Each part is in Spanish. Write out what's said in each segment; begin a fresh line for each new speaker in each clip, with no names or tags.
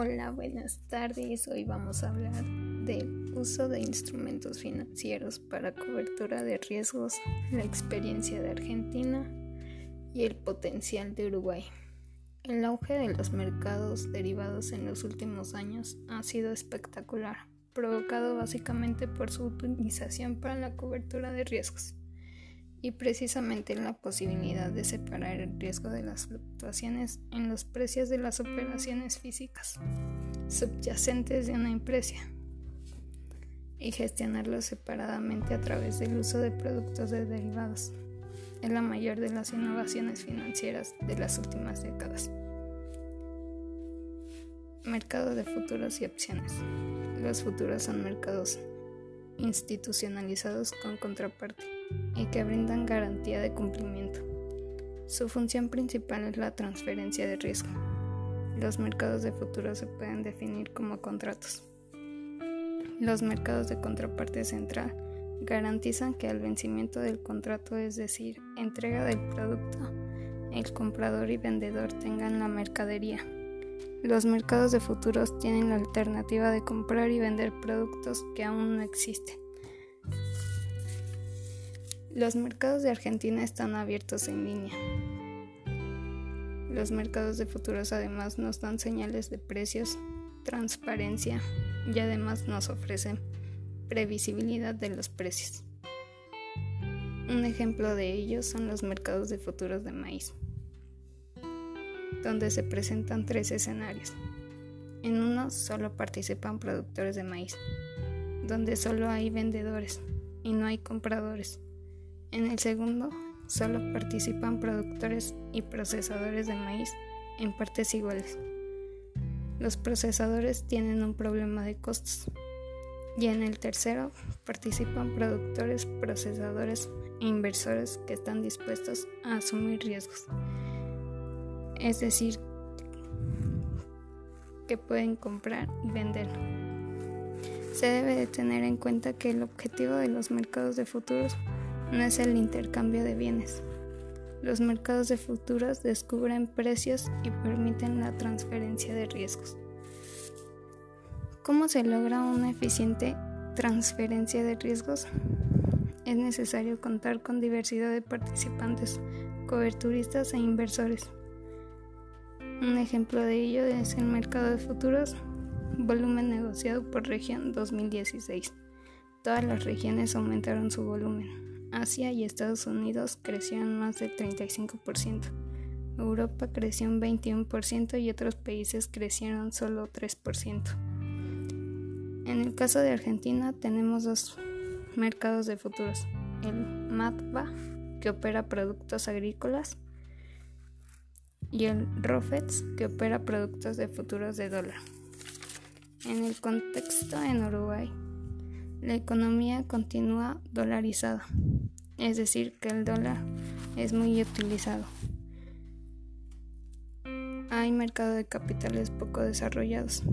Hola, buenas tardes. Hoy vamos a hablar del uso de instrumentos financieros para cobertura de riesgos, la experiencia de Argentina y el potencial de Uruguay. El auge de los mercados derivados en los últimos años ha sido espectacular, provocado básicamente por su utilización para la cobertura de riesgos y precisamente la posibilidad de separar el riesgo de las fluctuaciones en los precios de las operaciones físicas subyacentes de una empresa y gestionarlo separadamente a través del uso de productos de derivados. Es la mayor de las innovaciones financieras de las últimas décadas. Mercado de futuros y opciones. Los futuros son mercados institucionalizados con contraparte y que brindan garantía de cumplimiento. Su función principal es la transferencia de riesgo. Los mercados de futuros se pueden definir como contratos. Los mercados de contraparte central garantizan que al vencimiento del contrato, es decir, entrega del producto, el comprador y vendedor tengan la mercadería. Los mercados de futuros tienen la alternativa de comprar y vender productos que aún no existen. Los mercados de Argentina están abiertos en línea. Los mercados de futuros además nos dan señales de precios, transparencia y además nos ofrecen previsibilidad de los precios. Un ejemplo de ello son los mercados de futuros de maíz, donde se presentan tres escenarios. En uno solo participan productores de maíz, donde solo hay vendedores y no hay compradores. En el segundo, solo participan productores y procesadores de maíz en partes iguales. Los procesadores tienen un problema de costos. Y en el tercero, participan productores, procesadores e inversores que están dispuestos a asumir riesgos. Es decir, que pueden comprar y vender. Se debe de tener en cuenta que el objetivo de los mercados de futuros no es el intercambio de bienes. Los mercados de futuros descubren precios y permiten la transferencia de riesgos. ¿Cómo se logra una eficiente transferencia de riesgos? Es necesario contar con diversidad de participantes, coberturistas e inversores. Un ejemplo de ello es el mercado de futuros, volumen negociado por región 2016. Todas las regiones aumentaron su volumen. Asia y Estados Unidos crecieron más del 35%. Europa creció un 21% y otros países crecieron solo 3%. En el caso de Argentina tenemos dos mercados de futuros. El MATBA, que opera productos agrícolas, y el ROFEX, que opera productos de futuros de dólar. En el contexto en Uruguay, la economía continúa dolarizada es decir, que el dólar es muy utilizado. Hay mercado de capitales poco desarrollados.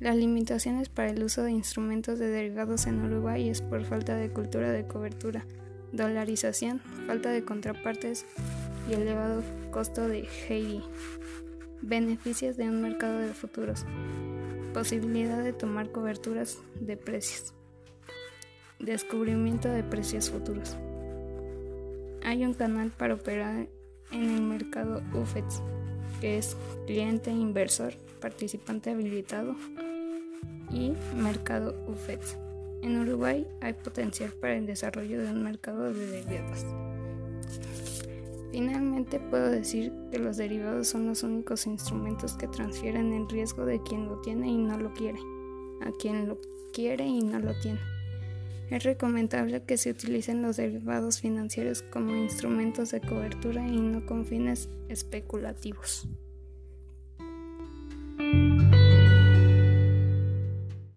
Las limitaciones para el uso de instrumentos de derivados en Uruguay es por falta de cultura de cobertura, dolarización, falta de contrapartes y elevado costo de Heidi. Beneficios de un mercado de futuros. Posibilidad de tomar coberturas de precios. Descubrimiento de precios futuros. Hay un canal para operar en el mercado UFEX, que es cliente inversor, participante habilitado y mercado UFEX. En Uruguay hay potencial para el desarrollo de un mercado de derivados. Finalmente puedo decir que los derivados son los únicos instrumentos que transfieren el riesgo de quien lo tiene y no lo quiere, a quien lo quiere y no lo tiene. Es recomendable que se utilicen los derivados financieros como instrumentos de cobertura y no con fines especulativos.